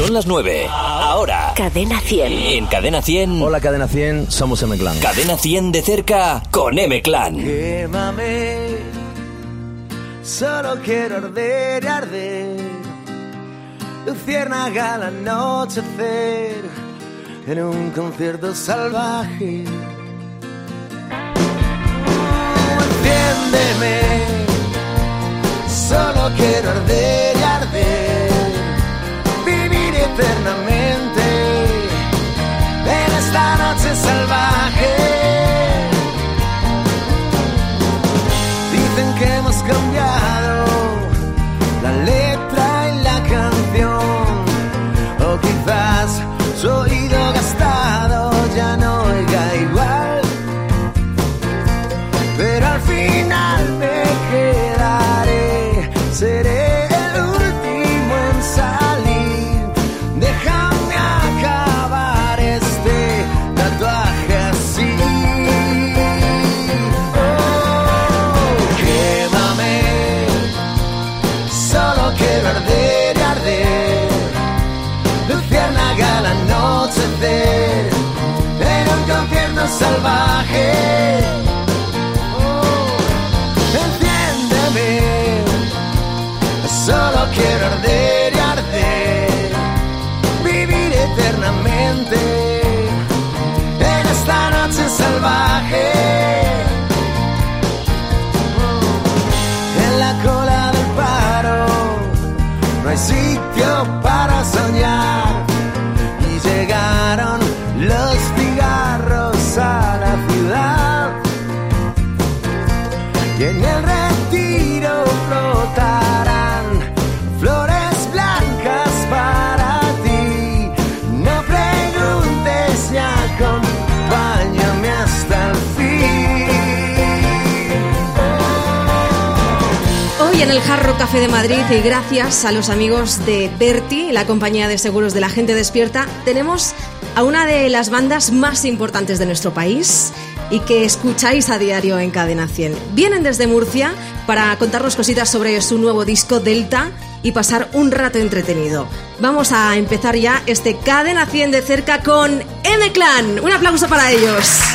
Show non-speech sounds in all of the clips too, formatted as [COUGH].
Son las 9. Ahora. Cadena 100. En Cadena 100. Hola Cadena 100, somos M-Clan. Cadena 100 de cerca con M-Clan. Quémame, solo quiero arder y arder. Luciérnaga al anochecer en un concierto salvaje. Enciéndeme, solo quiero arder. Vivir eternamente en el Jarro Café de Madrid y gracias a los amigos de Berti, la compañía de seguros de la gente despierta, tenemos a una de las bandas más importantes de nuestro país y que escucháis a diario en Cadena 100. Vienen desde Murcia para contarnos cositas sobre su nuevo disco Delta y pasar un rato entretenido. Vamos a empezar ya este Cadena 100 de cerca con M-Clan. Un aplauso para ellos.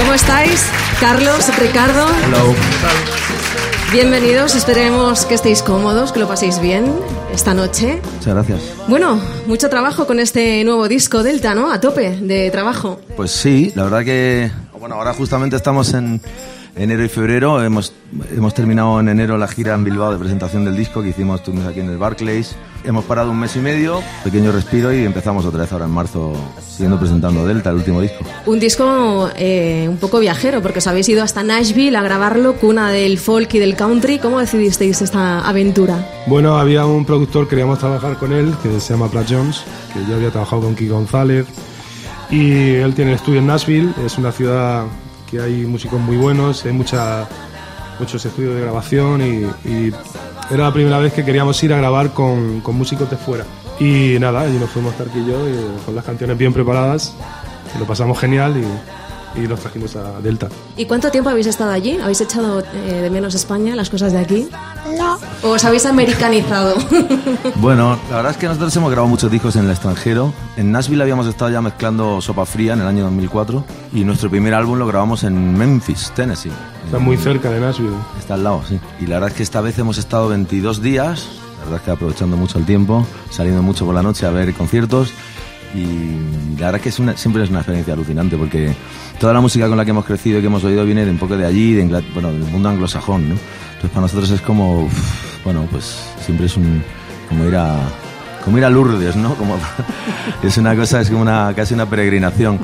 ¿Cómo estáis? Carlos, Ricardo. Hello. Bienvenidos, esperemos que estéis cómodos, que lo paséis bien esta noche. Muchas gracias. Bueno, mucho trabajo con este nuevo disco Delta, ¿no? A tope de trabajo. Pues sí, la verdad que, bueno, ahora justamente estamos en enero y febrero. Hemos, hemos terminado en enero la gira en Bilbao de presentación del disco que hicimos, estuvimos aquí en el Barclays. Hemos parado un mes y medio, pequeño respiro y empezamos otra vez ahora en marzo, siguiendo presentando Delta, el último disco. Un disco eh, un poco viajero, porque os habéis ido hasta Nashville a grabarlo, cuna del folk y del country. ¿Cómo decidisteis esta aventura? Bueno, había un productor, queríamos trabajar con él, que se llama Brad Jones, que yo había trabajado con Kiko González. Y él tiene el estudio en Nashville, es una ciudad que hay músicos muy buenos, hay muchos estudios de grabación y, era la primera vez que queríamos ir a grabar con, músicos de fuera. Y nada, allí nos fuimos Tark y yo con las canciones bien preparadas, lo pasamos genial y, y los trajimos a Delta. ¿Y cuánto tiempo habéis estado allí? ¿Habéis echado eh, de menos España, las cosas de aquí? No. ¿O os habéis americanizado? [LAUGHS] Bueno, la verdad es que nosotros hemos grabado muchos discos en el extranjero. En Nashville habíamos estado ya mezclando Sopa Fría en el año 2004 y nuestro primer álbum lo grabamos en Memphis, Tennessee. Está muy cerca de Nashville. Está al lado, sí. Y la verdad es que esta vez hemos estado 22 días, la verdad es que aprovechando mucho el tiempo, saliendo mucho por la noche a ver conciertos y la verdad es que es una- siempre es una experiencia alucinante porque toda la música con la que hemos crecido y que hemos oído viene de un poco de allí, de bueno, del mundo anglosajón, ¿no? Entonces para nosotros es como, bueno, pues siempre es un, como ir a, como ir a Lourdes, ¿no? Como, [LAUGHS] es una cosa, es como una, casi una peregrinación.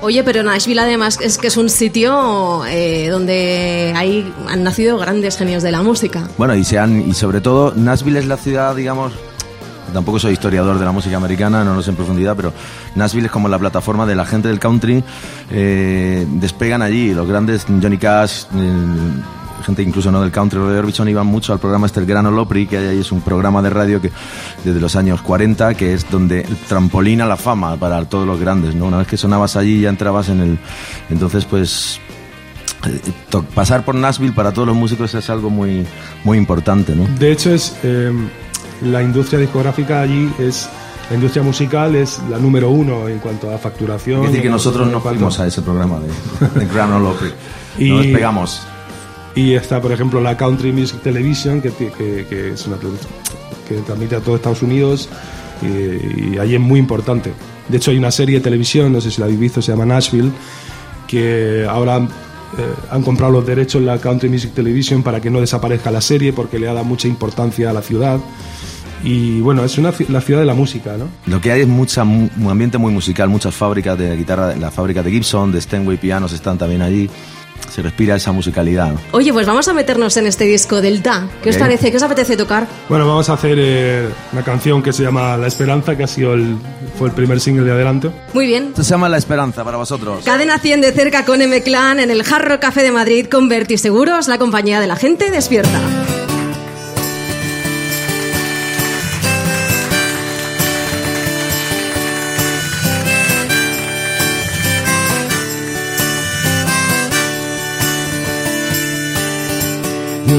Oye, pero Nashville además es que es un sitio eh, donde hay, han nacido grandes genios de la música. Bueno, y, se han, y sobre todo, Nashville es la ciudad, digamos, tampoco soy historiador de la música americana, no lo sé en profundidad, pero Nashville es como la plataforma de la gente del country, eh, despegan allí, los grandes Johnny Cash, eh, gente incluso no del country de Orbison iban mucho al programa este el Grano Lopri, que ahí es un programa de radio que desde los años 40, que es donde el trampolín a la fama para todos los grandes, ¿no? Una vez que sonabas allí ya entrabas en el... Entonces, pues eh, pasar por Nashville para todos los músicos es algo muy, muy importante, ¿no? De hecho, es eh, la industria discográfica allí es la industria musical es la número uno en cuanto a facturación. Es decir, que nosotros no fuimos a ese programa de, de Grano Lopri. Y- No despegamos. Y está, por ejemplo, la Country Music Television, que, que, que es una que transmite a todo Estados Unidos y, y ahí es muy importante. De hecho, hay una serie de televisión, no sé si la habéis visto, se llama Nashville, que ahora eh, han comprado los derechos en la Country Music Television para que no desaparezca la serie porque le ha dado mucha importancia a la ciudad. Y bueno, es una, la ciudad de la música, ¿no? Lo que hay es mucha, mu- un ambiente muy musical, muchas fábricas de guitarra, la fábrica de Gibson, de Steinway Pianos están también allí. Se respira esa musicalidad. ¿no? Oye, pues vamos a meternos en este disco del Da. ¿Qué os parece? ¿Qué os apetece tocar? Bueno, vamos a hacer eh, una canción que se llama La Esperanza, que ha sido el, fue el primer single de Adelanto. Muy bien. Esto se llama La Esperanza para vosotros. Cadena 100 de cerca con M-Clan en el Jarro Café de Madrid con Berti Seguros, la compañía de la gente despierta.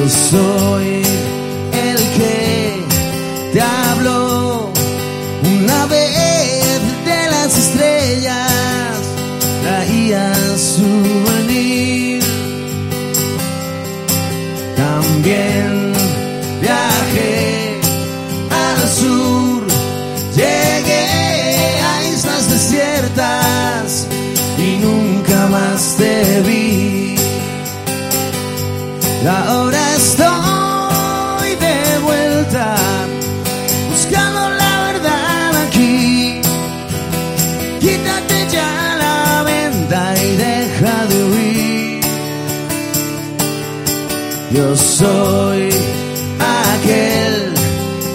Yo Soy aquel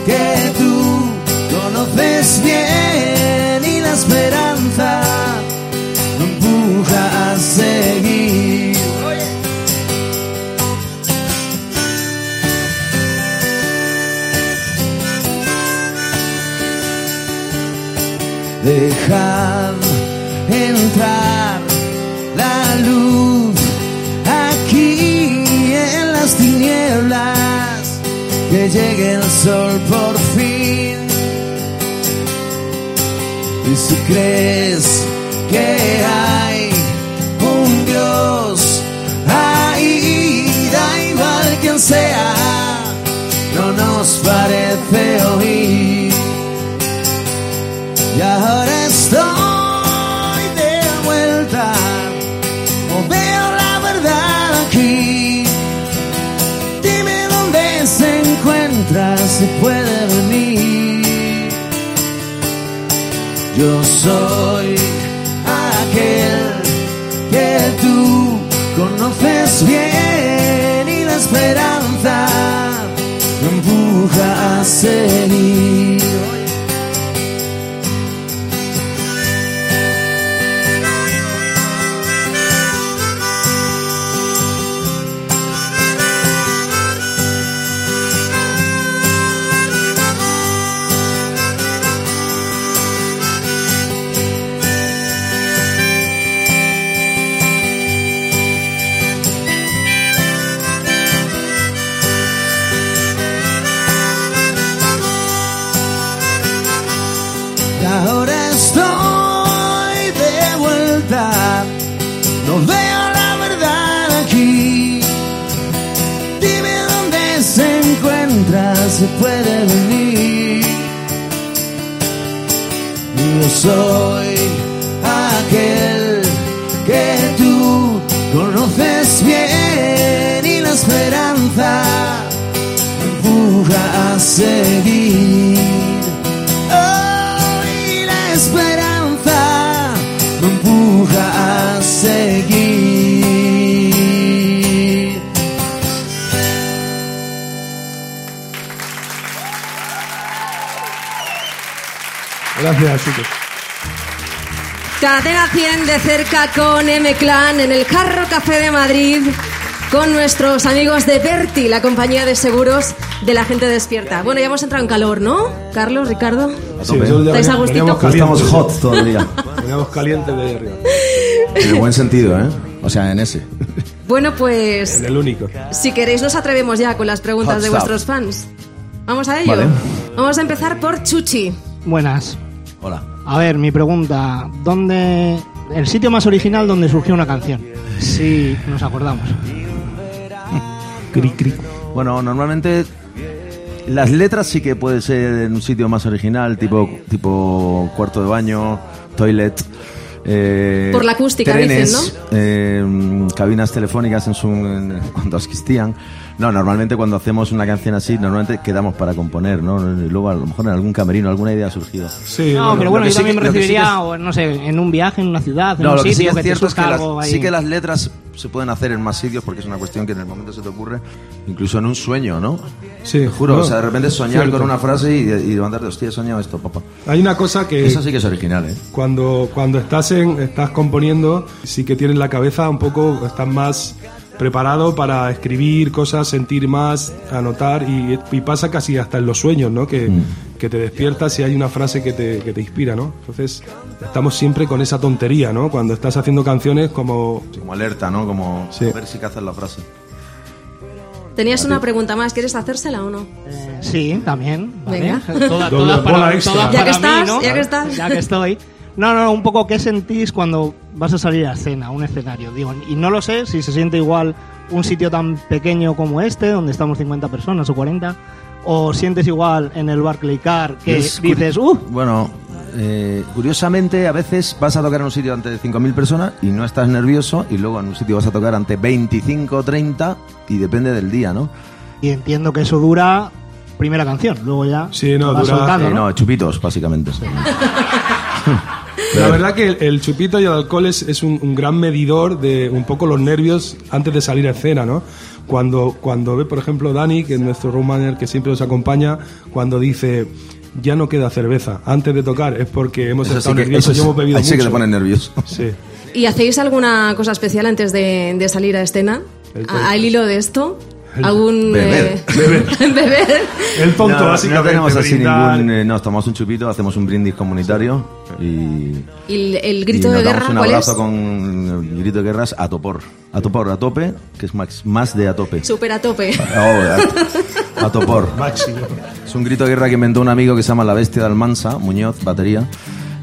que tú conoces bien y la esperanza me empuja a seguir. Dejad entrar llegue el sol por fin. Y si crees que hay un Dios ahí, da igual quien sea, no nos parece oír. Y Yo soy aquel que tú conoces bien y la esperanza me empuja a seguir. No veo la verdad aquí. Dime dónde se encuentra, si puede venir. Yo soy aquel que tú conoces bien y la esperanza empuja a seguir. Gracias, chicos. Cadena 100 de cerca con M-Clan en el Jarro Café de Madrid con nuestros amigos de Berti, la compañía de seguros de la gente despierta. Bueno, ya hemos entrado en calor, ¿no? Carlos, Ricardo. Sí, ¿Estáis a gustito? Estamos hot todo el día. [LAUGHS] Veníamos calientes de ahí arriba. En el buen sentido, ¿eh? O sea, en ese. Bueno, pues En el único. si queréis nos atrevemos ya con las preguntas Hot de stuff. vuestros fans. Vamos a ello. Vale. Vamos a empezar por Chuchi. Buenas. Hola. A ver, mi pregunta, ¿dónde el sitio más original donde surgió una canción? Sí, nos acordamos. [LAUGHS] Cri, cri. Bueno, normalmente las letras sí que puede ser en un sitio más original, tipo, tipo cuarto de baño, toilet. eh, Por la acústica, trenes, dicen, eh, cabinas telefónicas en su, en- cuando existían. No, normalmente cuando hacemos una canción así, normalmente quedamos para componer, ¿no? Y luego a lo mejor en algún camerino alguna idea ha surgido. Sí, No, bueno, pero bueno, yo sí también que- me que sí es- o, no sé, en un viaje, en una ciudad, en No, un lo que sí sitio es que te cierto es que las, ahí. sí que las letras se pueden hacer en más sitios porque es una cuestión que en el momento se te ocurre, incluso en un sueño, ¿no? Sí, Te juro, no, o sea, de repente soñar cierto. con una frase y, y levantarte, hostia, he soñado esto, papá. Hay una cosa que Eso sí que es original, ¿eh? cuando, cuando estás, en, estás componiendo, sí que tienes la cabeza un poco, estás más preparado para escribir cosas, sentir más, anotar y, y pasa casi hasta en los sueños, ¿no? Que, que te despiertas y hay una frase que te, que te inspira, ¿no? Entonces estamos siempre con esa tontería, ¿no? Cuando estás haciendo canciones como... Como alerta, ¿no? Como Sí. a ver si cazas la frase. Tenías una pregunta más, ¿quieres hacérsela o no? Eh, sí, también. ¿vale? Venga. [LAUGHS] Toda- bola para, extra. Ya que mí, estás, ¿no? ya que estás. Ya que estoy. No, no, un poco qué sentís cuando vas a salir a escena, a un escenario. Digo, y no lo sé si se siente igual un sitio tan pequeño como este, donde estamos 50 personas o 40, o sientes igual en el Barclay Car que Es dices, ¡uh! Bueno, eh, curiosamente, a veces vas a tocar en un sitio ante 5.000 personas y no estás nervioso, y luego en un sitio vas a tocar ante 25 o 30, y depende del día, ¿no? Y entiendo que eso dura primera canción, luego ya Sí, no, dura- soltando, Eh, ¿no? no, chupitos, básicamente. [LAUGHS] La verdad que el, el chupito y el alcohol es, es un, un gran medidor de un poco los nervios antes de salir a escena, ¿no? Cuando, cuando ve, por ejemplo, Dani, que es nuestro road manager que siempre nos acompaña, cuando dice ya no queda cerveza antes de tocar, es porque hemos Eso sí estado que, nerviosos y hemos bebido ahí sí que mucho. te pones nervioso. Sí. ¿Y hacéis alguna cosa especial antes de, de salir a escena? El- ¿A- ¿Al hilo de esto? [LAUGHS] ¿Algún... Beber. eh, beber. [LAUGHS] El tonto, no, básicamente. no tenemos así ningún. eh, no, tomamos un chupito, hacemos un brindis comunitario y. ¿Y el, el y grito nos de damos guerra un cuál abrazo es? con el grito de guerras a topor. A topor, a tope, que es más, más de a tope. Súper a tope. [LAUGHS] Oh, a, a topor. Máximo. Es un grito de guerra que inventó un amigo que se llama La Bestia de Almansa, Muñoz, batería,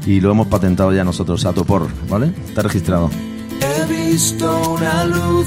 y lo hemos patentado ya nosotros, a topor, ¿vale? Está registrado. He visto una luz,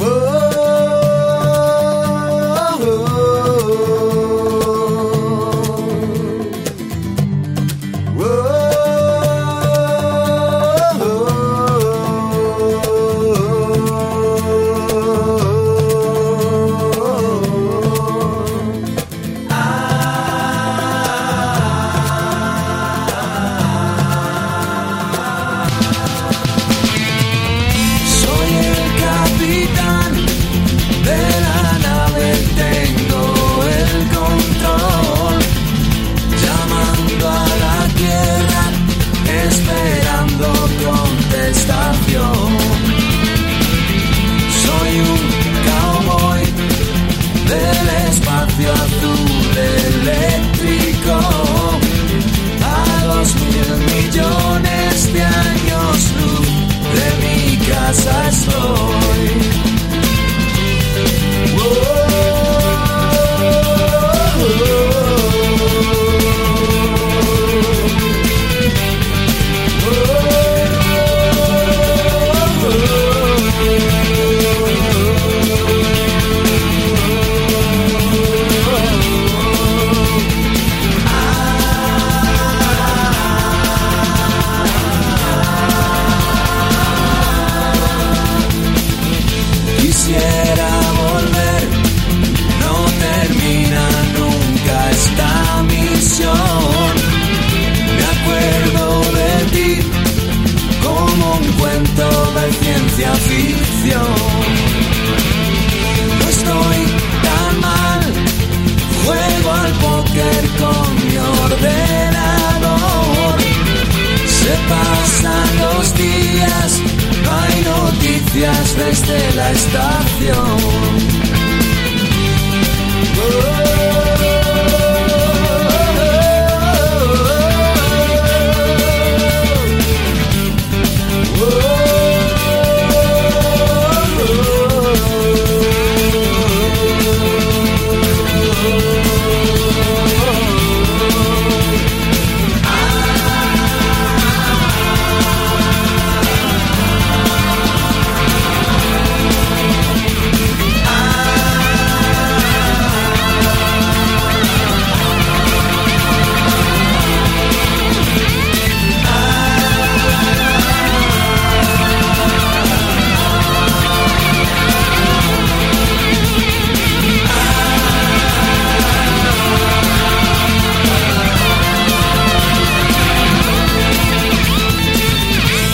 Tres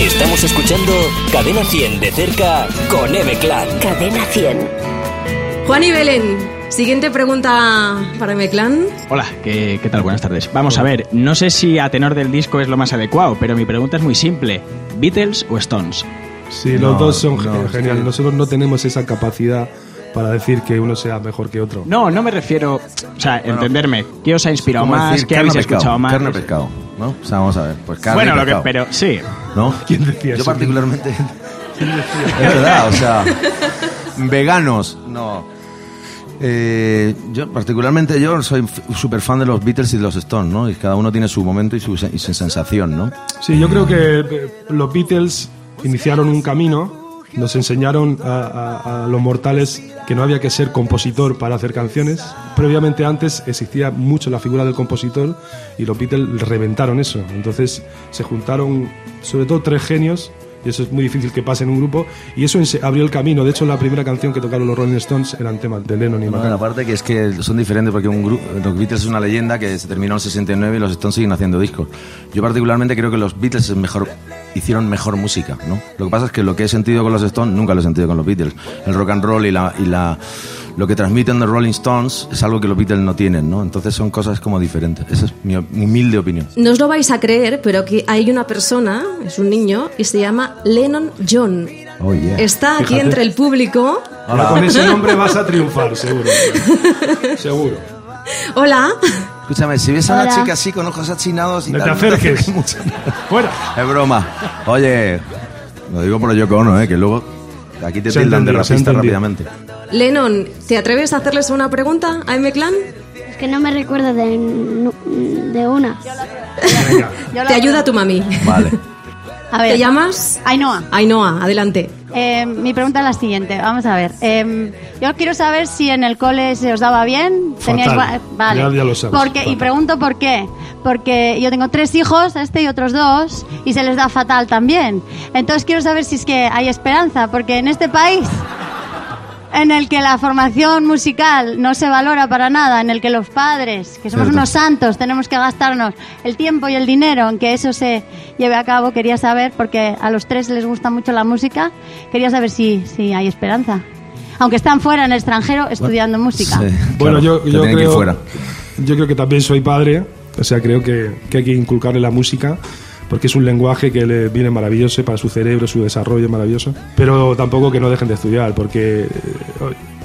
Estamos escuchando Cadena 100 de cerca con M-Clan. Cadena 100. Juan y Belén, siguiente pregunta para M-Clan. Hola, ¿qué, qué tal? Buenas tardes. Vamos a ver, no sé si a tenor del disco es lo más adecuado, pero mi pregunta es muy simple. ¿Beatles o Stones? Sí, No, los dos son no, ge- es geniales. Nosotros no tenemos esa capacidad para decir que uno sea mejor que otro. No, no me refiero, o sea, entenderme. ¿Qué os ha inspirado más? decir, ¿Qué habéis pescado, escuchado más? Carne pescado, ¿no? O sea, vamos a ver. Pues carne bueno, y lo que, pescado. pero sí. ¿No? ¿Quién decía Yo eso? particularmente... [LAUGHS] es verdad, o sea... Veganos, no. Eh, yo particularmente yo soy súper fan de los Beatles y de los Stones, ¿no? Y cada uno tiene su momento y su, y su sensación, ¿no? Sí, yo creo que eh, los Beatles iniciaron un camino, nos enseñaron a, los mortales que no había que ser compositor para hacer canciones. Previamente antes existía mucho la figura del compositor y los Beatles reventaron eso. Entonces se juntaron sobre todo tres genios y eso es muy difícil que pase en un grupo y eso abrió el camino. De hecho, la primera canción que tocaron los Rolling Stones eran temas de Lennon y Bueno, McCartney. aparte que es que son diferentes porque un grupo, los Beatles es una leyenda que se terminó en el 69 y los Stones siguen haciendo discos. Yo particularmente creo que los Beatles es mejor, hicieron mejor música, ¿no? Lo que pasa es que lo que he sentido con los Stones nunca lo he sentido con los Beatles. El rock and roll y la, y la lo que transmiten los Rolling Stones es algo que los Beatles no tienen, ¿no? Entonces son cosas como diferentes. Esa es mi, mi humilde opinión. No os lo vais a creer, pero que hay una persona, es un niño, y se llama Lennon John. Oh, yeah. Está aquí Fíjate. entre el público. Ahora con [LAUGHS] ese nombre vas a triunfar, seguro. seguro. Hola. Escúchame, si ves a una Hola. chica así con ojos achinados y No te tal, acerques. mucho. Fuera. Es broma. Oye, lo digo por Yoko Ono, ¿eh? Que luego aquí te tildan de racista rápidamente. Lennon, ¿te atreves a hacerles una pregunta a M-Clan? Es que no me recuerdo de, de una. Te ayuda tu mami. Vale. [LAUGHS] A ver, ¿Te llamas? Ainhoa. Ainhoa, adelante. Eh, mi pregunta es la siguiente. Vamos a ver. Eh, yo quiero saber si en el cole se os daba bien. Fatal. gua- Vale. Ya- ya lo sabes, Porque, y pregunto por qué. Porque yo tengo tres hijos, este y otros dos, y se les da fatal también. Entonces quiero saber si es que hay esperanza. Porque en este país, en el que la formación musical no se valora para nada, en el que los padres, que somos Cierto. unos santos, tenemos que gastarnos el tiempo y el dinero en que eso se lleve a cabo, quería saber, porque a los tres les gusta mucho la música, quería saber si, si hay esperanza. Aunque están fuera en el extranjero estudiando música. Sí, Bueno, claro, yo, creo, fuera. yo creo que también soy padre, o sea, creo que, que hay que inculcarle la música, porque es un lenguaje que le viene maravilloso para su cerebro, su desarrollo maravilloso, pero tampoco que no dejen de estudiar, porque eh,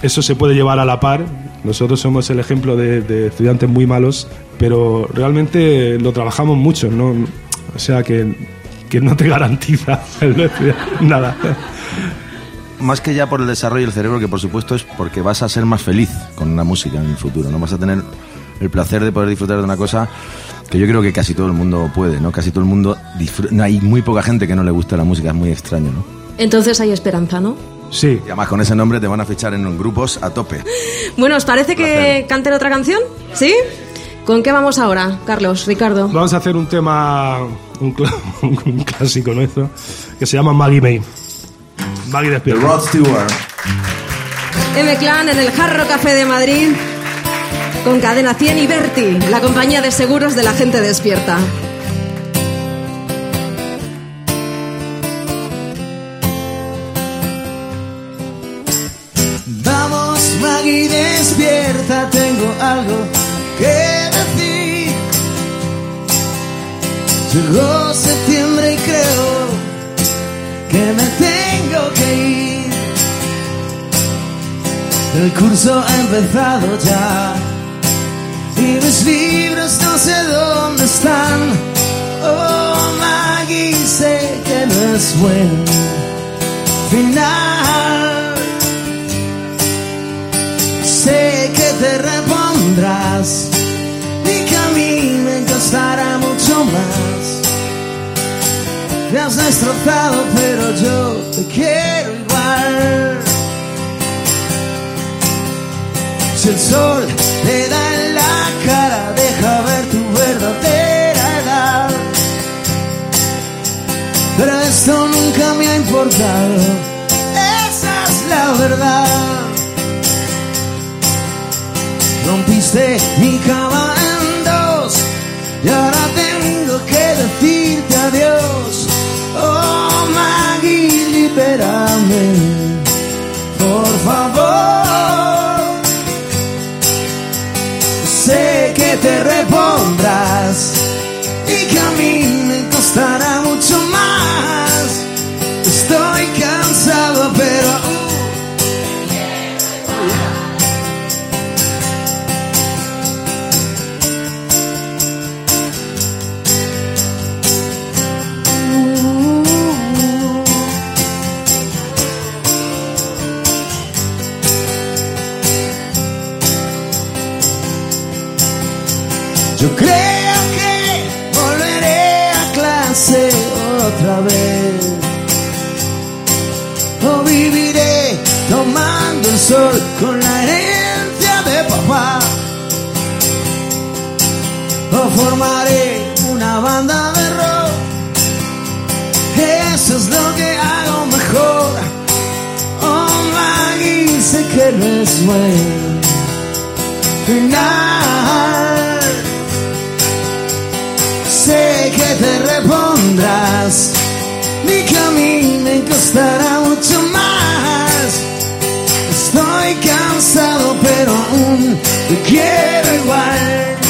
eso se puede llevar a la par. Nosotros somos el ejemplo de, estudiantes muy malos, pero realmente lo trabajamos mucho, ¿no? O sea, que, que no te [LAUGHS] garantiza el no nada. Más que ya por el desarrollo del cerebro, que por supuesto es porque vas a ser más feliz con una música en el futuro, ¿no? Vas a tener el placer de poder disfrutar de una cosa que yo creo que casi todo el mundo puede, ¿no? Casi todo el mundo disfruta. No, hay muy poca gente que no le gusta la música, es muy extraño, ¿no? Entonces hay esperanza, ¿no? Sí, Y además con ese nombre te van a fichar en grupos a tope. [LAUGHS] Bueno, ¿os parece que canten otra canción? ¿Sí? ¿Con qué vamos ahora, Carlos, Ricardo? Vamos a hacer un tema, un, cl- [LAUGHS] un clásico nuestro, que se llama Maggie May. Maggie The despierta. Rod Stewart. M-Clan en el Jarro Café de Madrid con Cadena 100 y Berti, la compañía de seguros de la gente despierta. Vamos, Maggie, despierta, tengo algo que decir. Llegó septiembre y creo que me tengo que ir. El curso ha empezado ya y mis libros no sé dónde están. Oh, Maggie, sé que no es buen final. Sé que te repondrás y que a mí me costará mucho más. Me has destrozado, pero yo te quiero igual. Si el sol te da esto nunca me ha importado, esa es la verdad. Rompiste mi cama en dos y ahora tengo que decirte adiós. Oh Maggie, libérame, por favor. Sé que te repondrás final. Sé que te repondrás, a mí me costará mucho más. Estoy cansado, pero aún te quiero igual.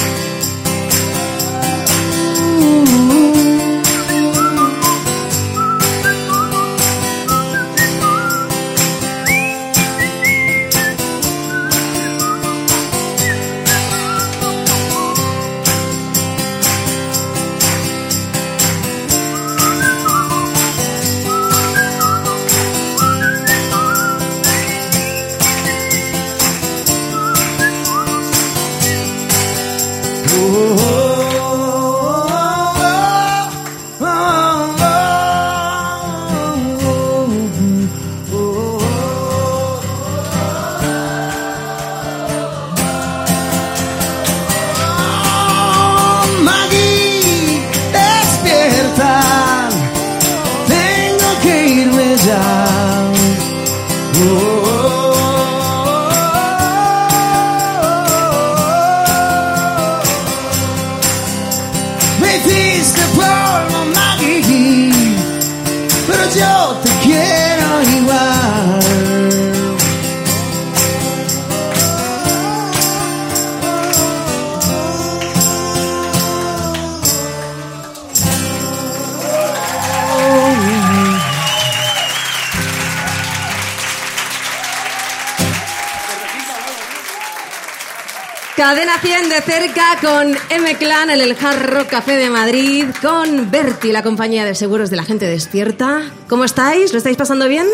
100 de cerca con M-Clan en el Hard Rock Café de Madrid, con Berti, la compañía de seguros de la gente despierta. ¿Cómo estáis? ¿Lo estáis pasando bien?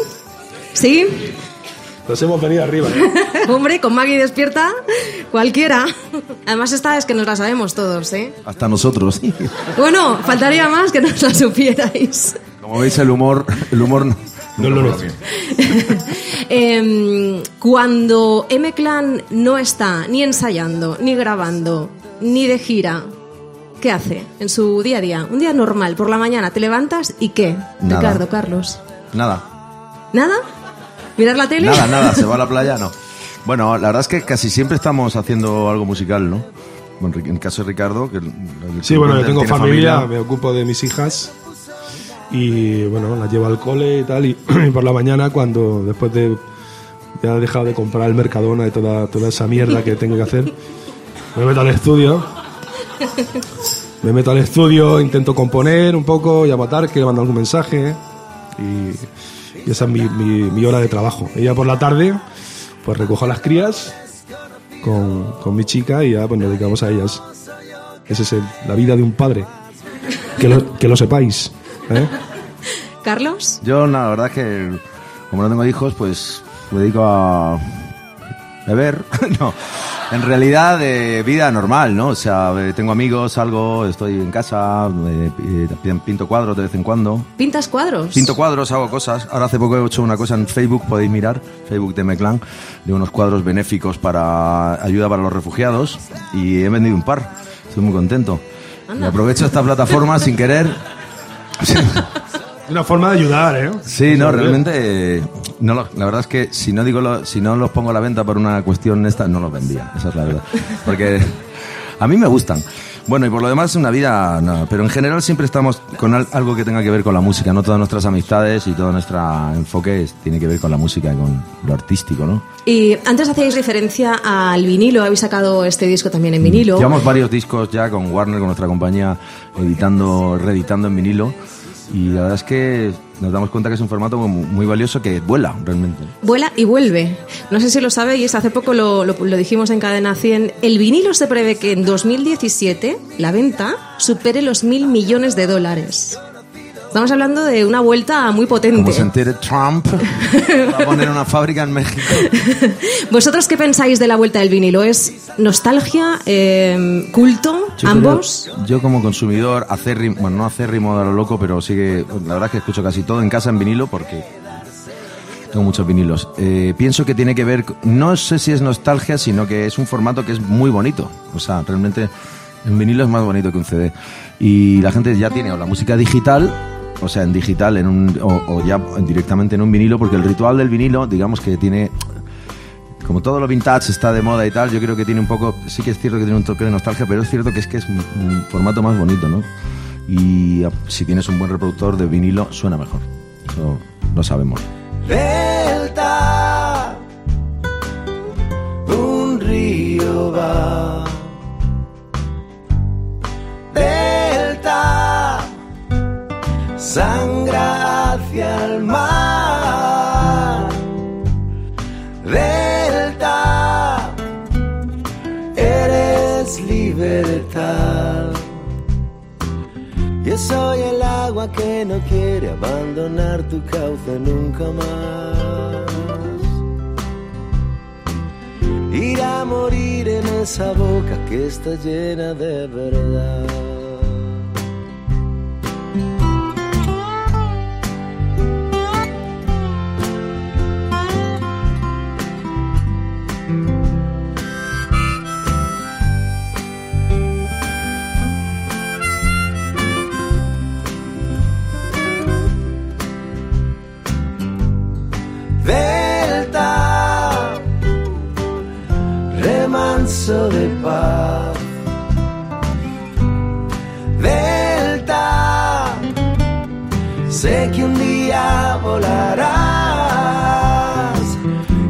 ¿Sí? Nos hemos venido arriba. [LAUGHS] Hombre, con Maggie despierta, cualquiera. Además, esta es que nos la sabemos todos, ¿eh? Hasta nosotros. Bueno, faltaría más que nos la supierais. Como veis, el humor, el humor no, No lo nuestro. [LAUGHS] Em, cuando M-Clan no está ni ensayando, ni grabando, ni de gira, ¿qué hace en su día a día? Un día normal, por la mañana, te levantas y ¿qué? Nada. Ricardo, Carlos. Nada, ¿Nada? ¿Mirar la tele? nada, nada, se va a la playa, no. [LAUGHS] Bueno, la verdad es que casi siempre estamos haciendo algo musical, ¿no? Bueno, en el caso de Ricardo, que el- el- Sí, bueno, yo tengo tiene familia, me ocupo de mis hijas y bueno, las llevo al cole y tal. Y, [CLEARS THROAT] y por la mañana, cuando después de ya he dejado de comprar el Mercadona y toda, toda esa mierda que tengo que hacer, me meto al estudio. Me meto al estudio, intento componer un poco, llamo a Tarque, mando algún mensaje y, y esa es mi, mi- mi hora de trabajo. Y ya por la tarde, pues recojo a las crías con, con mi chica y ya pues nos dedicamos a ellas. Esa es el- la vida de un padre. Que lo, que lo sepáis. ¿Eh? [LAUGHS] Carlos, Yo, no, la verdad es que como no tengo hijos, pues me dedico a beber. [LAUGHS] no, en realidad de vida normal, ¿no? O sea, eh, tengo amigos, salgo, estoy en casa, eh, eh, pinto cuadros de vez en cuando. ¿pintas cuadros? Pinto cuadros, hago cosas. Ahora hace poco he hecho una cosa en Facebook, podéis mirar, Facebook de Meclán, de unos cuadros benéficos para ayuda para los refugiados y he vendido un par. Estoy muy contento. Y aprovecho esta plataforma sin querer. [LAUGHS] Una forma de ayudar, ¿eh? Sí, no, realmente, no lo- la verdad es que si no digo lo- si no los pongo a la venta por una cuestión esta, no los vendía, esa es la verdad. Porque a mí me gustan. Bueno, y por lo demás una vida, no, pero en general siempre estamos con al- algo que tenga que ver con la música, no todas nuestras amistades y todo nuestro enfoque es- tiene que ver con la música y con lo artístico, ¿no? Y antes hacíais referencia al vinilo, habéis sacado este disco también en vinilo. Llevamos varios discos ya con Warner, con nuestra compañía, editando, reeditando en vinilo. Y la verdad es que nos damos cuenta que es un formato muy, muy valioso que vuela realmente. Vuela y vuelve. No sé si lo sabéis, hace poco lo, lo- lo dijimos en Cadena 100. El vinilo se prevé que en 2017 la venta supere los mil millones de dólares. Estamos hablando de una vuelta muy potente. Como se entere Trump, va a poner una fábrica en México. [LAUGHS] ¿Vosotros qué pensáis de la vuelta del vinilo? ¿Es nostalgia? eh, ¿Culto? Yo ¿Ambos? creo- yo como consumidor, acérrimo, bueno, no acérrimo de lo loco, pero sí que, la verdad es que escucho casi todo en casa en vinilo porque tengo muchos vinilos. Eh, pienso que tiene que ver, no sé si es nostalgia, sino que es un formato que es muy bonito. O sea, realmente un vinilo es más bonito que un CD. Y la gente ya tiene o la música digital, o sea, en digital, en un, o, ya directamente en un vinilo, porque el ritual del vinilo, digamos que tiene como todo lo vintage está de moda y tal, yo creo que tiene un poco, sí que es cierto que tiene un toque de nostalgia, pero es cierto que es que es un, un formato más bonito, ¿no? Y ah, si tienes un buen reproductor de vinilo, suena mejor. Eso lo sabemos. Delta, sangra hacia el mar. Delta, eres libertad. Yo soy el agua que no quiere abandonar tu cauce nunca más. Ir a morir en esa boca que está llena de verdad. De paz. Delta, sé que un día volarás.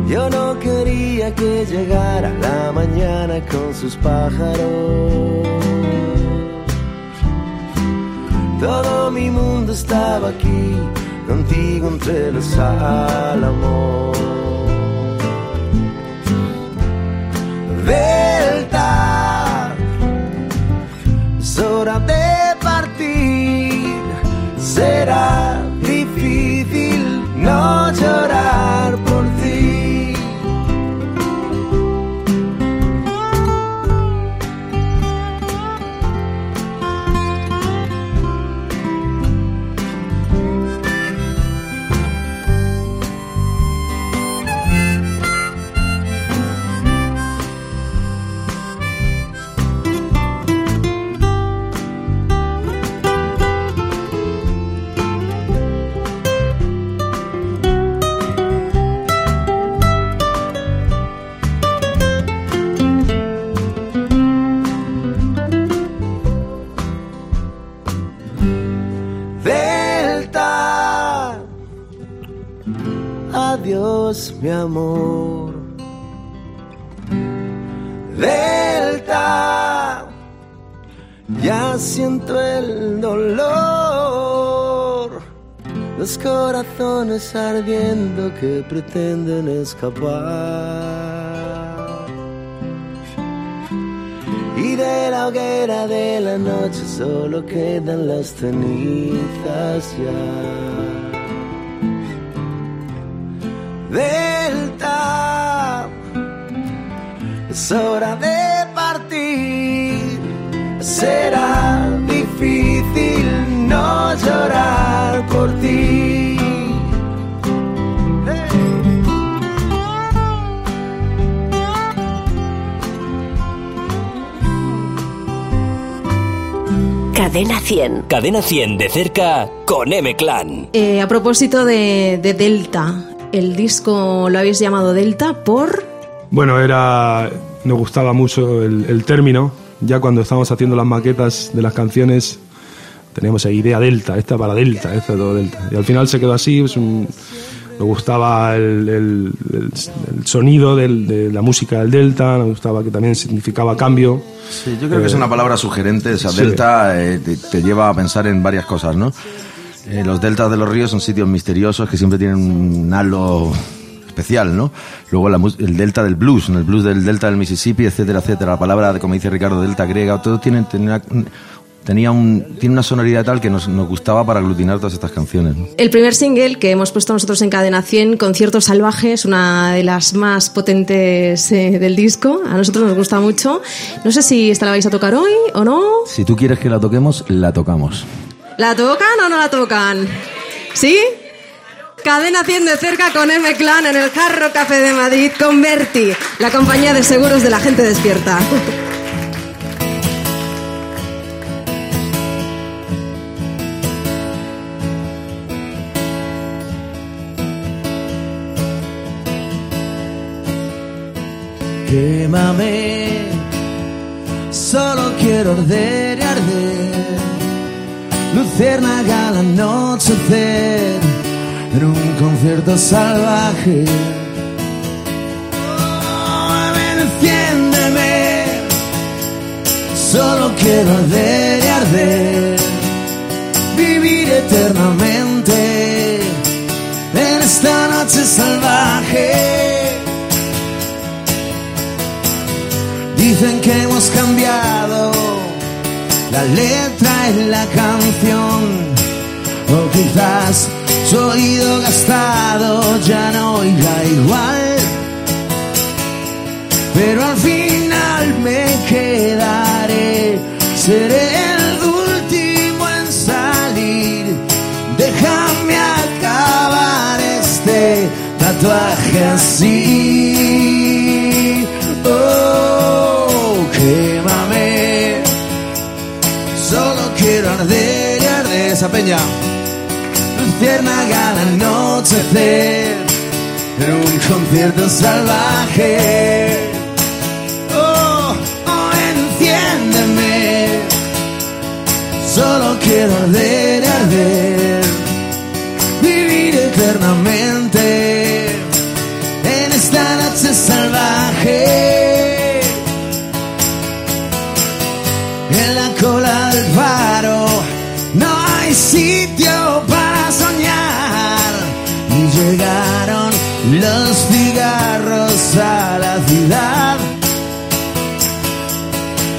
Yo no quería que llegara la mañana con sus pájaros. Todo mi mundo estaba aquí, contigo entre los álamos. Delta, es hora de partir. Será amor. Delta, ya siento el dolor. los corazones ardiendo que pretenden escapar. Y de la hoguera de la noche solo quedan las cenizas ya. Es hora de partir. Será difícil no llorar por ti. Cadena 100. Cadena 100 de cerca con M-Clan. Eh, a propósito de, de Delta, el disco lo habéis llamado Delta por... Bueno, era. Nos gustaba mucho el, el término. Ya cuando estábamos haciendo las maquetas de las canciones, teníamos esa idea Delta, esta para Delta, esta todo Delta. Y al final se quedó así. es un- nos gustaba el, el- el- el sonido del- de la música del Delta, nos gustaba que también significaba cambio. Sí, yo creo que es una palabra sugerente. Esa Sí. delta eh, te, te lleva a pensar en varias cosas, ¿no? Eh, los deltas de los ríos son sitios misteriosos que siempre tienen un halo especial, ¿no? Luego la el delta del blues, el blues del delta del Mississippi, etcétera, etcétera. La palabra, como dice Ricardo, delta griega, todo tiene, tenía, tenía un, tiene una sonoridad tal que nos, nos gustaba para aglutinar todas estas canciones. ¿no? El primer single que hemos puesto nosotros en Cadena 100, Concierto Salvaje, es una de las más potentes eh, del disco. A nosotros nos gusta mucho. No sé si esta la vais a tocar hoy o no. Si tú quieres que la toquemos, la tocamos. ¿La tocan o no la tocan? ¿Sí? Cadena 100 de cerca con M-Clan en el Jarro Café de Madrid con Berti, la compañía de seguros de la gente despierta. Quémame, solo quiero arder y arder. Luciérnaga al anochecer en un concierto salvaje. Enciéndeme, solo quiero arder y arder. Vivir eternamente en esta noche salvaje. Dicen que hemos cambiado la letra en la canción. O quizás su oído gastado ya no oiga igual. Pero al final me quedaré, seré el último en salir. Déjame acabar este tatuaje así. Oh, quémame. Solo quiero arder y arder esa peña. Luciérnaga al anochecer en un concierto salvaje. Oh, oh, enciéndeme. Solo quiero arder arder. Vivir eternamente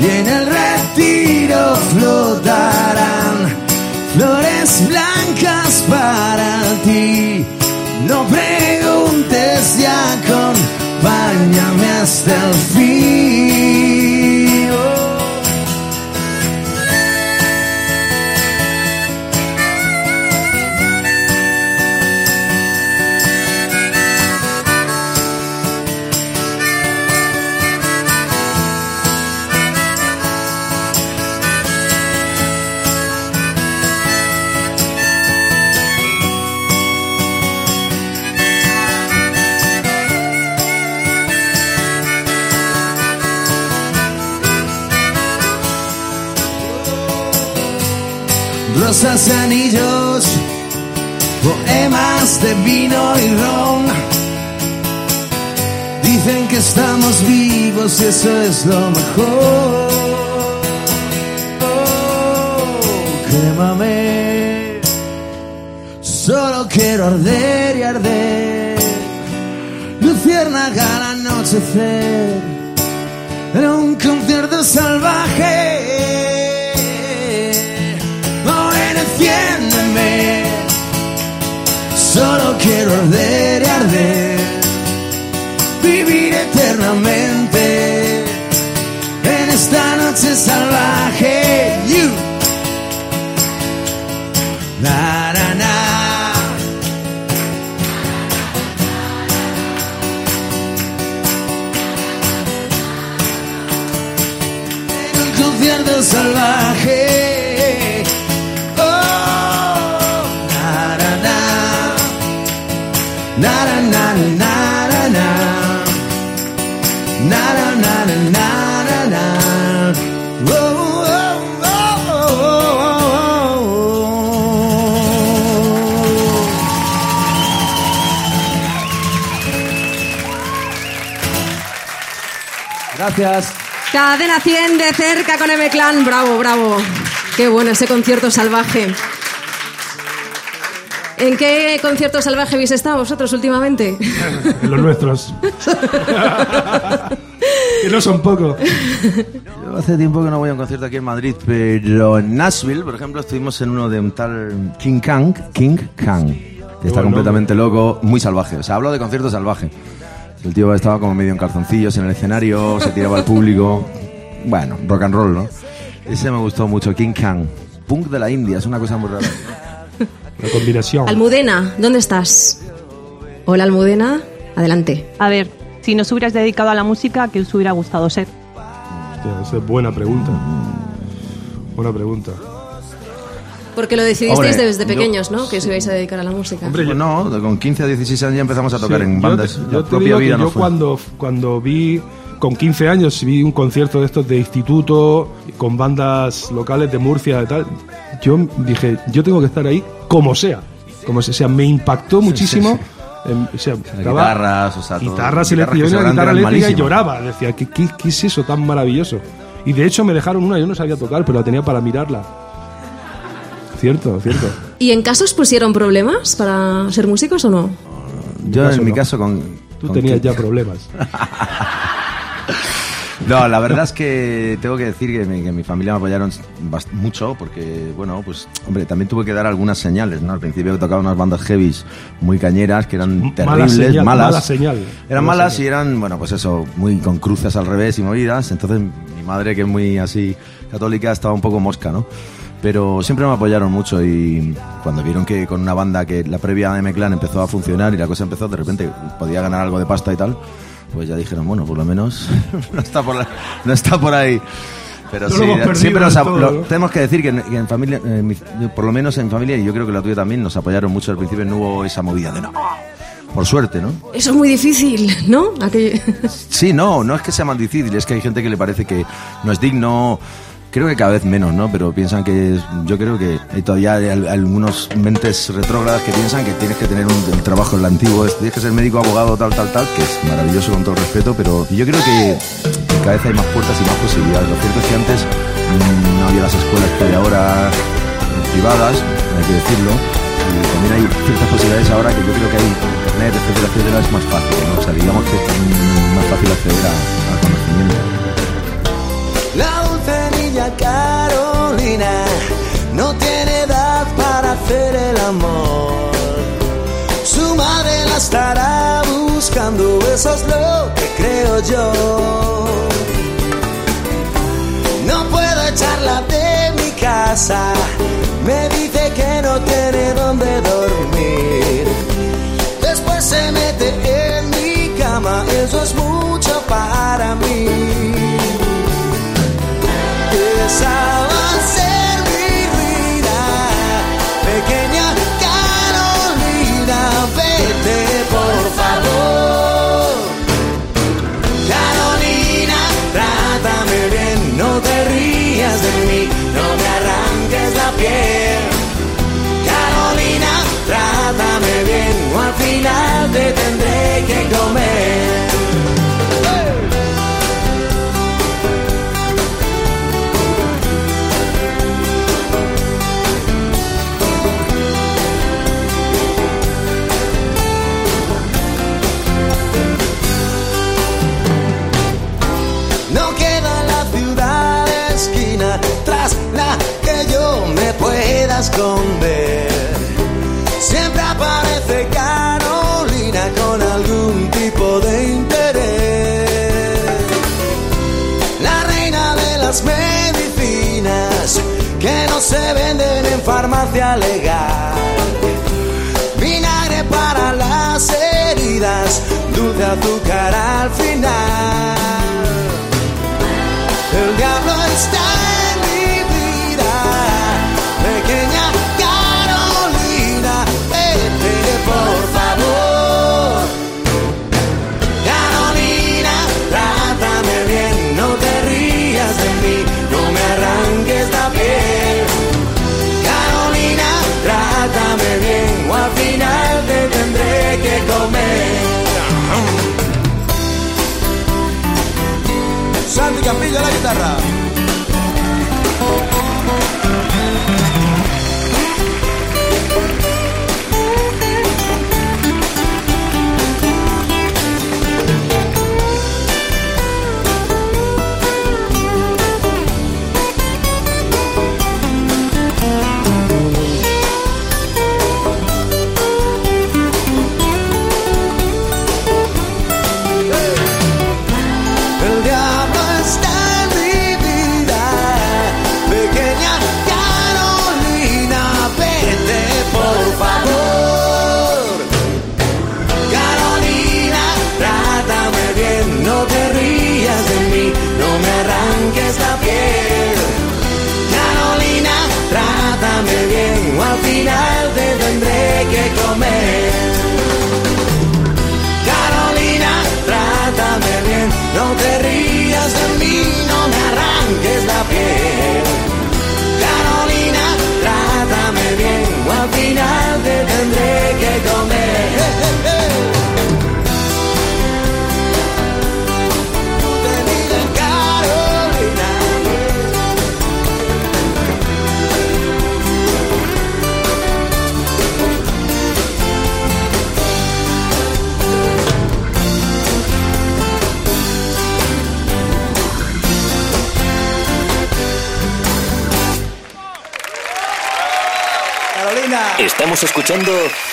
Y en el retiro flotarán flores blancas para ti. No preguntes y acompáñame hasta el fin. Anillos, poemas de vino y ron. Dicen que estamos vivos y eso es lo mejor. Oh, quémame. Solo quiero arder y arder. Luciérnaga al anochecer. En un concierto salvaje. Ven, enciéndeme. Solo quiero arder y arder. Vivir eternamente. En esta noche salvaje. Gracias. Cadena 100 de cerca con M-Clan. Bravo, bravo. Qué bueno ese concierto salvaje. ¿En qué concierto salvaje habéis estado vosotros últimamente? [LAUGHS] En los nuestros. [LAUGHS] que no son pocos. Yo hace tiempo que no voy a un concierto aquí en Madrid, pero en Nashville, por ejemplo, estuvimos en uno de un tal King Kang, King Kang, que está completamente loco, muy salvaje. O sea, hablo de concierto salvaje. El tío estaba como medio en calzoncillos en el escenario, se tiraba al público. Bueno, rock and roll, ¿no? Ese me gustó mucho, King Kang. Punk de la India, es una cosa muy rara. La combinación. Almudena, ¿dónde estás? Hola Almudena, adelante. A ver, si nos hubieras dedicado a la música, ¿qué os hubiera gustado ser? Hostia, esa es buena pregunta. Buena pregunta. Porque lo decidisteis Hombre, desde yo- pequeños, ¿no? Que os ibais a dedicar a la música. Hombre, Pues no, con 15 a 16 años ya empezamos a tocar Sí, en yo bandas. te- Yo propia vida yo fue. cuando, cuando vi, con 15 años, vi un concierto de estos de instituto, con bandas locales de Murcia y tal, yo dije, yo tengo que estar ahí como sea. Como sea, o sea, me impactó muchísimo. em, o sea, estaba- guitarras, o sea, todo. guitarras Guitarras seguramente guitarra eléctrica y lloraba. Decía, ¿qué, qué, qué es eso tan maravilloso? Y de hecho me dejaron una, yo no sabía tocar, pero la tenía para mirarla. Cierto, cierto. ¿Y en casa os pusieron problemas para ser músicos o no? Yo caso en mi no. caso con... Tú con tenías 15. ya problemas. [LAUGHS] No, la verdad es que tengo que decir que mi, que mi familia me apoyaron mucho porque, bueno, pues, hombre, también tuve que dar algunas señales, ¿no? Al principio tocaba unas bandas heavies muy cañeras que eran Mala terribles, señal, malas. mala señal. Eran Mala malas señal. y eran, bueno, pues eso, muy con cruces al revés y movidas. Entonces mi madre, que es muy así católica, estaba un poco mosca, ¿no? Pero siempre me apoyaron mucho y cuando vieron que con una banda que la previa de M-Clan empezó a funcionar y la cosa empezó, de repente podía ganar algo de pasta y tal, pues ya dijeron, bueno, por lo menos [LAUGHS] no, está por la- no está por ahí. Pero No lo sí, siempre nos del ap- todo, lo- ¿no? tenemos que decir que en, que en familia, mi- por lo menos en familia, y yo creo que la tuya también, nos apoyaron mucho al principio, no hubo esa movida de no. Por suerte, ¿no? Eso es muy difícil, ¿no? Aquello- Sí, no, no es que sea más difícil, es que hay gente que le parece que no es digno. Creo que cada vez menos, ¿no? Pero piensan que yo creo que hay todavía algunos mentes retrógradas que piensan que tienes que tener un, trabajo en el antiguo, es- tienes que ser médico, abogado, tal, tal, tal, que es maravilloso con todo el respeto, pero yo creo que cada vez hay más puertas y más posibilidades. Lo cierto es que antes mm, no había las escuelas que hay ahora eh, privadas, hay que decirlo, y también hay ciertas posibilidades ahora que yo creo que hay internet, etcétera, etcétera, es más fácil, ¿no? O sea, digamos que es mm, más fácil acceder al conocimiento. Carolina no tiene edad para hacer el amor. Su madre la estará buscando, eso es lo que creo yo. No puedo echarla de mi casa, me dice que no tiene dónde dormir. Después se mete en mi cama, eso es mucho para mí. Esa Siempre aparece Carolina con algún tipo de interés. La reina de las medicinas que no se venden en farmacia legal. Vinagre para las heridas, dulce azúcar al final. El diablo está Santi Campillo a la guitarra.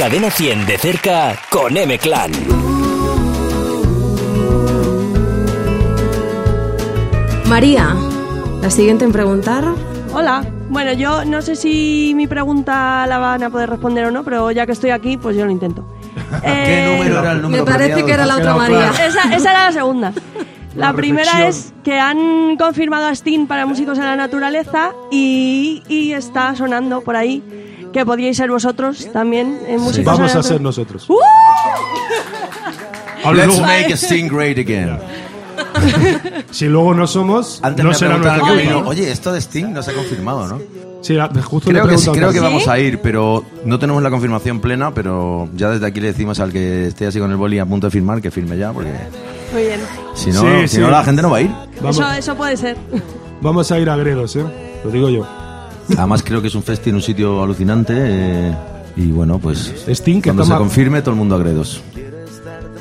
Cadena 100 de cerca con M-Clan. María, la siguiente en preguntar. Hola. Bueno, yo no sé si mi pregunta la van a poder responder o no, pero ya que estoy aquí, pues yo lo intento. [LAUGHS] ¿Qué Eh, número era el número Me parece premiado? que era la otra María. Esa, esa era la segunda. [LAUGHS] La primera es que han confirmado a Sting para Músicos en la Naturaleza y, y está sonando por ahí que podríais ser vosotros también en Músicos en la Vamos a ser nosotros. ¡Uh! Let's make a sing great again. [LAUGHS] si luego no somos, Antes no me será nuestro camino, oye, esto de Sting no se ha confirmado, ¿no? Sí, la- justo le Creo que, sí, creo que vamos a ir, pero no tenemos la confirmación plena, pero ya desde aquí le decimos al que esté así con el boli a punto de firmar que firme ya, porque Muy bien. si no, Sí, si sí. no la gente no va a ir. Eso, eso puede ser. vamos a ir a Gredos, ¿eh? Lo digo yo. Además creo que es un festival, un sitio alucinante eh, y bueno, pues Sting, que cuando está se confirme todo el mundo a Gredos.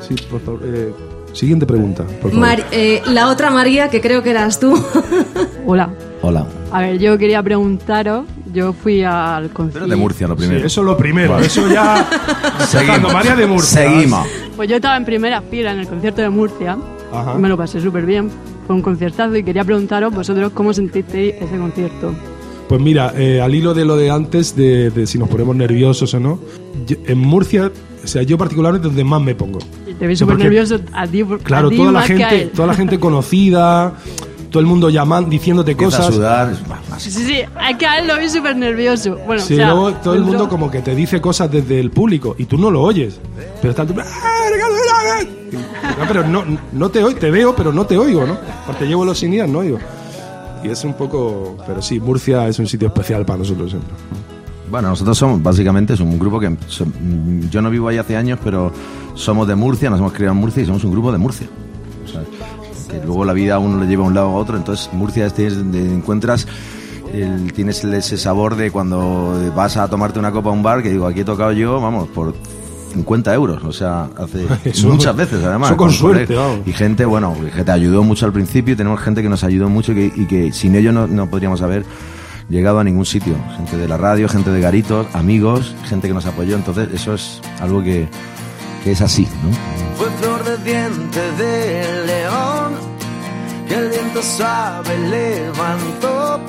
Sí, por favor. eh, siguiente pregunta, por favor. Mar- eh, la otra María, que creo que eras tú. [LAUGHS] Hola. Hola. A ver, yo quería preguntaros, yo fui al concierto. De Murcia lo Sí, primero. eso es lo primero. Vale. Eso ya. [LAUGHS] Sacando María de Murcia. Seguimos. Pues yo estaba en primera fila en el concierto de Murcia. Ajá. y Me lo pasé súper bien. Fue un conciertazo y quería preguntaros vosotros cómo sentisteis ese concierto. Pues mira, eh, al hilo de lo de antes, de, de si nos ponemos nerviosos o no, yo- en Murcia, o sea, yo particularmente donde más me pongo. Te vi Sí, súper porque- nervioso a ti, Claro, a ti toda la a gente, él. toda la gente [LAUGHS] conocida, todo el mundo llamando, diciéndote Empieza a cosas. sudar. es más- más- Sí, sí, es que a él lo vi súper nervioso. Bueno, Sí, o sea, luego todo el dentro- mundo como que te dice cosas desde el público y tú no lo oyes. Pero están tú, ¡Ah, Ricardo, mira, mira! No, pero no, no te oigo, te veo, pero no te oigo, ¿no? Aparte llevo los sin no oigo. Y es un poco, pero sí, Murcia es un sitio especial para nosotros siempre. Bueno, nosotros somos básicamente es un grupo que mm, yo no vivo ahí hace años, pero somos de Murcia, nos hemos criado en Murcia y somos un grupo de Murcia. Que luego la vida a uno le lleva a un lado a otro, entonces Murcia este es encuentras el- tienes ese sabor de cuando vas a tomarte una copa a un bar que digo, aquí he tocado yo, vamos, por 50 euros, o sea, hace [LAUGHS] Eso- muchas veces además. eso con suerte, vamos. Y gente, bueno, que te ayudó mucho al principio y tenemos gente que nos ayudó mucho y que, y que sin ello no, no podríamos haber llegado a ningún sitio. Gente de la radio, gente de garitos, amigos, gente que nos apoyó. Entonces, eso es algo que, que es así, ¿no? Fue flor de diente de león que el viento suave levantó.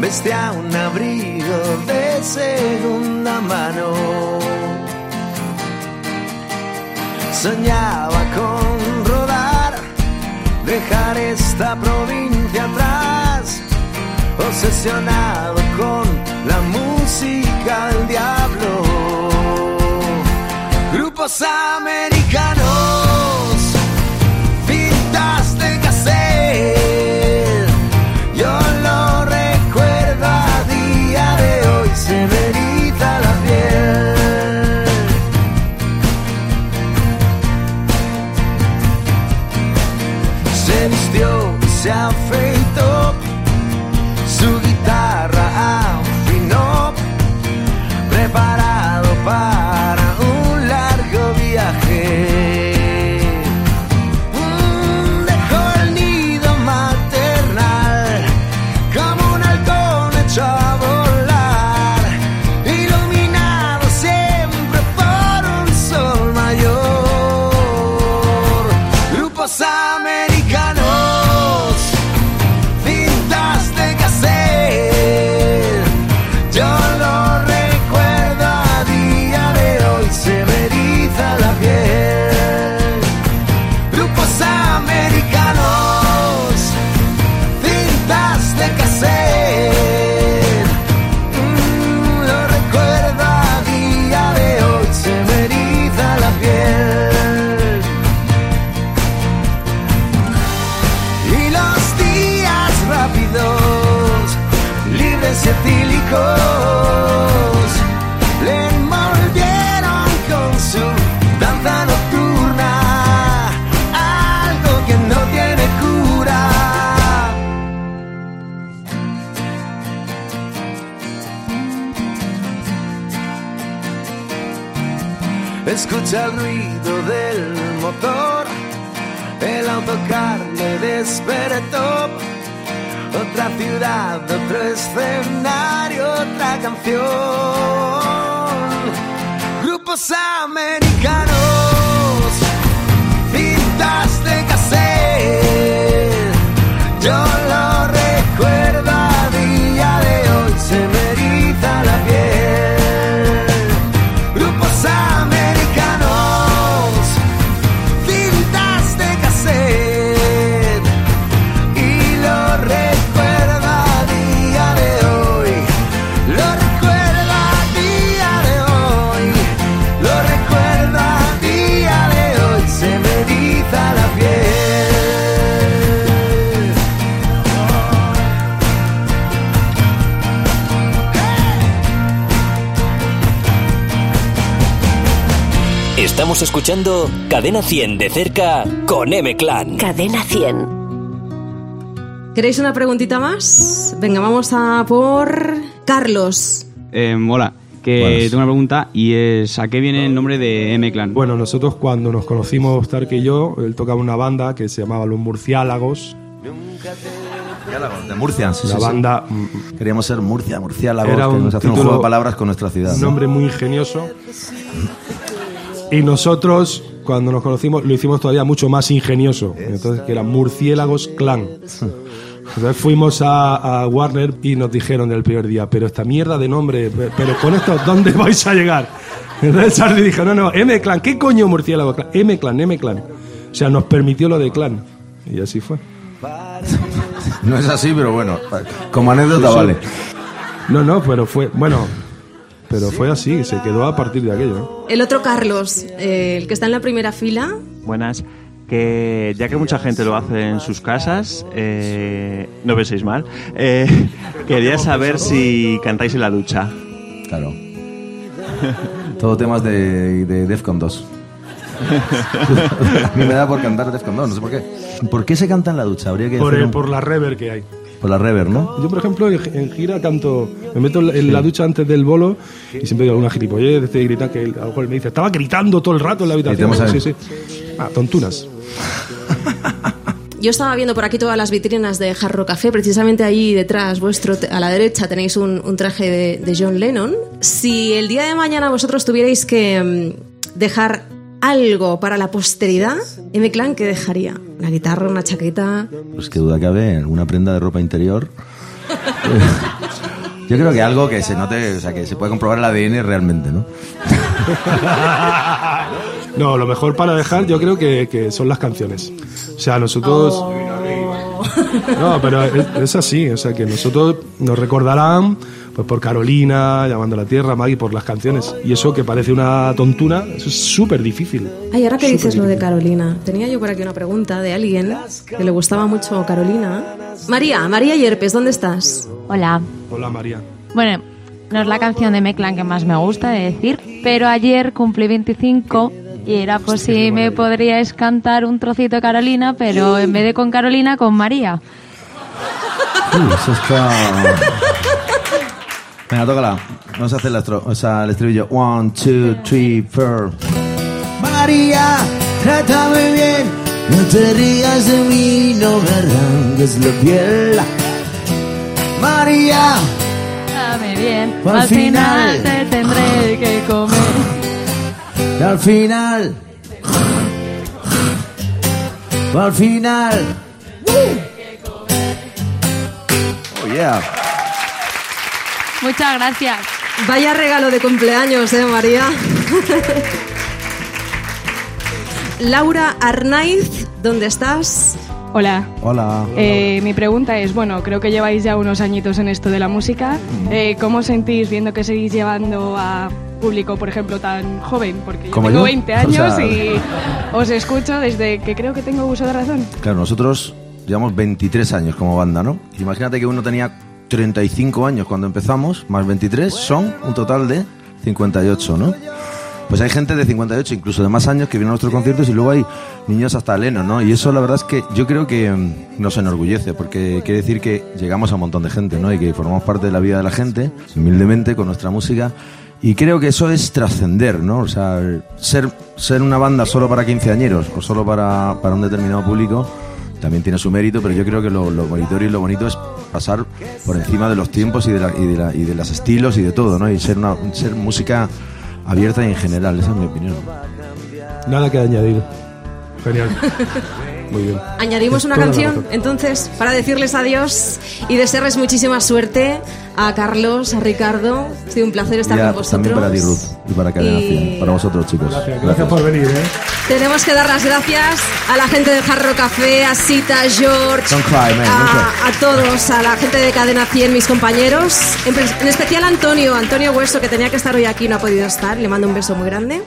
Vestía un abrigo de segunda mano. Soñaba con rodar, dejar esta provincia atrás, obsesionado con la música del diablo. Grupos americanos, Estamos escuchando Cadena 100 de cerca con M-Clan. Cadena 100. ¿Queréis una preguntita más? Venga, vamos a por Carlos. Eh, hola, que Buenas. tengo una pregunta y es ¿a qué viene el nombre de M-Clan? Bueno, nosotros cuando nos conocimos, Stark y yo, él tocaba una banda que se llamaba Los Murciálagos. De Murcia, sí, La sí, sí. banda Queríamos ser Murcia, murciélagos, Era que un nos hace un juego de palabras con nuestra ciudad. un ¿no? nombre muy ingenioso. [LAUGHS] Y nosotros, cuando nos conocimos, lo hicimos todavía mucho más ingenioso. Entonces, que era Murciélagos Clan. Entonces fuimos a, a Warner y nos dijeron el primer día, pero esta mierda de nombre, pe- pero con esto, ¿dónde [LAUGHS] vais a llegar? Entonces Charlie dijo, no, no, M-Clan, ¿qué coño Murciélago Clan? M-Clan, M-Clan. O sea, nos permitió lo de clan. Y así fue. No es así, pero bueno, como anécdota Sí, sí. vale. No, no, pero fue, bueno, pero fue así, se quedó a partir de aquello. ¿no? El otro Carlos, eh, el que está en la primera fila. Buenas. Que ya que mucha gente lo hace en sus casas, eh, no penséis mal, eh, [LAUGHS] quería saber si cantáis en la ducha. Claro. Todo temas de, de Defcon 2. [LAUGHS] A mí me da por cantar Defcon 2, no sé por qué. ¿Por qué se canta en la ducha? Habría que Por, hacer el- un- por la rever que hay. Por la rever, ¿no? Yo, por ejemplo, en, gira canto, me meto en la- ducha antes del bolo y siempre digo alguna gilipollez, de gritar que a lo mejor me dice, estaba gritando todo el rato en la habitación. Sí, sí. Ah, tontunas. yo estaba viendo por aquí todas las vitrinas de Jarro Café, precisamente ahí detrás, vuestro, a la derecha, tenéis un, un traje de, de John Lennon. Si el día de mañana vosotros tuvierais que mm, dejar algo para la posteridad, M-Clan, ¿qué dejaría? ¿Una guitarra, una chaqueta? Pues qué duda cabe, alguna prenda de ropa interior. [LAUGHS] Yo creo que algo que se note, o sea, que se puede comprobar el ADN realmente, ¿no? [LAUGHS] No, lo mejor para dejar yo creo que, que son las canciones. O sea, nosotros... No, pero es, es así, o sea, que nosotros nos recordarán pues por Carolina, Llamando a la Tierra, Maggie, por las canciones. Y eso que parece una tontuna, eso es súper difícil. Ay, ahora que dices lo de Carolina, tenía yo por aquí una pregunta de alguien que le gustaba mucho Carolina. María, María Yerpes, ¿dónde estás? Hola. Hola, María. Bueno, no es la canción de Meclan que más me gusta de decir, pero ayer cumplí 25 y era pues si me podríais cantar un trocito de Carolina, pero en vez de con Carolina, con María. Uy, eso está... Venga, tócala. Vamos a hacer la estro- o sea, el estribillo. One, two, three, four. María, trátame bien, no te rías de mí, no me arranques la piel. María, Dame bien, Al al final final. te tendré que comer. y al final, al final, Oh, yeah. Muchas gracias. Vaya regalo de cumpleaños, ¿eh, María? Laura Arnaiz, ¿dónde estás? Hola. Hola. Eh, mi pregunta es, bueno, creo que lleváis ya unos añitos en esto de la música. Eh, ¿Cómo os sentís viendo que seguís llevando a público, por ejemplo, tan joven? Porque yo ¿Como tengo yo? 20 [LAUGHS] O años sea- y [LAUGHS] os escucho desde que creo que tengo uso de razón. Claro, nosotros llevamos 23 años como banda, ¿no? Imagínate que uno tenía 35 años cuando empezamos, más 23, son un total de 58, ¿no? Pues hay gente de 58, incluso de más años, que viene a nuestros conciertos y luego hay niños hasta Leno, ¿no? Y eso la verdad es que yo creo que mm, nos enorgullece, porque quiere decir que llegamos a un montón de gente, ¿no? Y que formamos parte de la vida de la gente, humildemente, con nuestra música. Y creo que eso es trascender, ¿no? O sea, ser, ser una banda solo para quinceañeros o solo para, para un determinado público también tiene su mérito, pero yo creo que lo, lo meritorio y lo bonito es pasar por encima de los tiempos y de, la, y de, la- y de los estilos y de todo, ¿no? Y ser, una, ser música abierta y en general, esa es mi opinión. Nada que añadir. Genial. [LAUGHS] Muy bien. Añadimos una canción, entonces, para decirles adiós y desearles muchísima suerte a Carlos, a Ricardo. Ha sido un placer estar Ya, con vosotros. también para ti, Ruth, y para Cadena Y- 100, para vosotros, chicos. Gracias por venir, ¿eh? Tenemos que dar las gracias a la gente de Jarro Café, a Sita, George, Don't cry, man, a, a todos, a la gente de Cadena 100, mis compañeros, en, en especial a Antonio, Antonio Hueso, que tenía que estar hoy aquí, no ha podido estar, le mando un beso muy grande,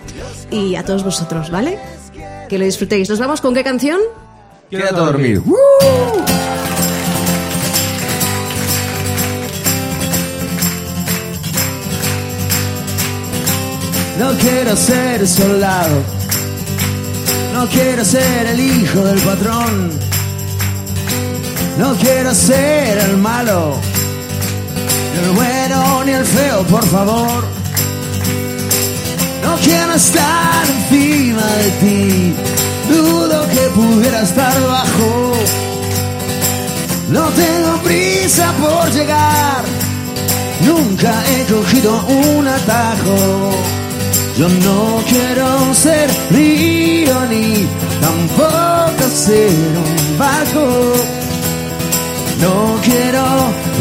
y a todos vosotros, ¿vale? Que lo disfrutéis. ¿Nos vamos con qué canción? Quédate a dormir. no quiero ser soldado, no quiero ser el hijo del patrón, no quiero ser el malo, ni el bueno ni el feo, por favor. No quiero estar encima de ti, que pudiera estar bajo. No tengo prisa por llegar, nunca he cogido un atajo. Yo no quiero ser río ni tampoco ser un barco. No quiero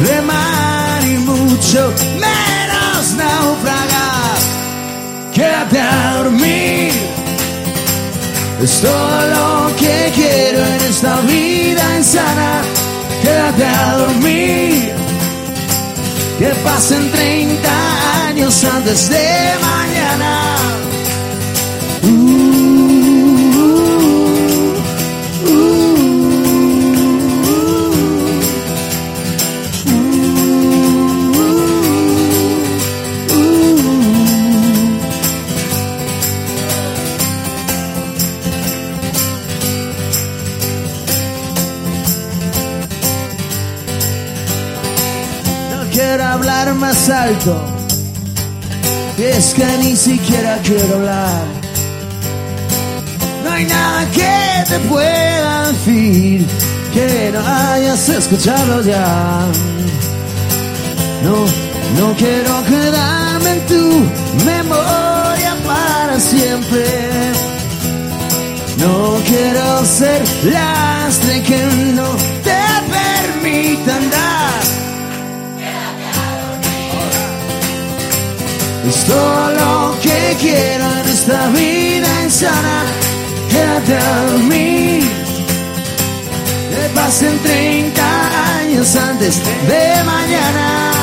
remar y mucho menos naufragar. Quédate a dormir. Es todo lo que quiero en esta vida insana. Quédate a dormir. Que pasen 30 años antes de mañana. No más alto. Es que ni siquiera quiero hablar. No hay nada que te pueda decir que no hayas escuchado ya. No, no quiero quedarme en tu memoria para siempre. No quiero ser lastre que no te permita todo lo que quiero en esta vida insana. Quédate a dormir. Que pasen 30 años antes de mañana.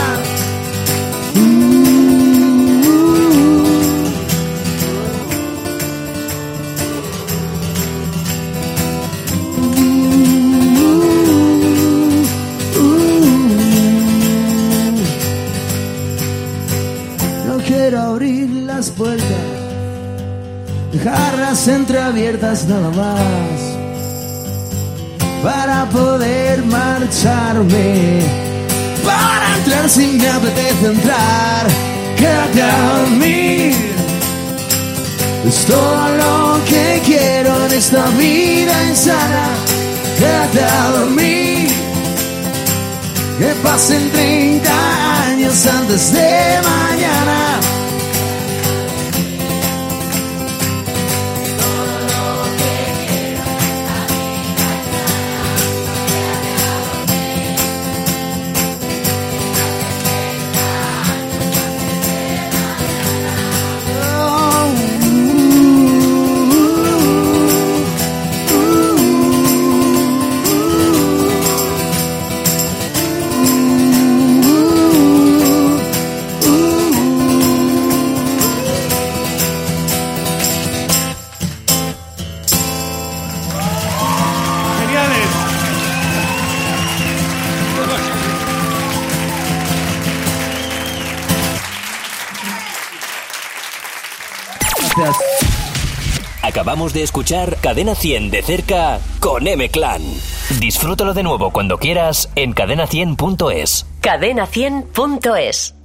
Entreabiertas nada más, para poder marcharme, para entrar si me apetece entrar, quédate a dormir. Es todo lo que quiero en esta vida insana, quédate a dormir. Que pasen 30 años antes de mañana. Acabamos de escuchar Cadena 100 de cerca con M Clan. Disfrútalo de nuevo cuando quieras en cadena100.es. Cadena100.es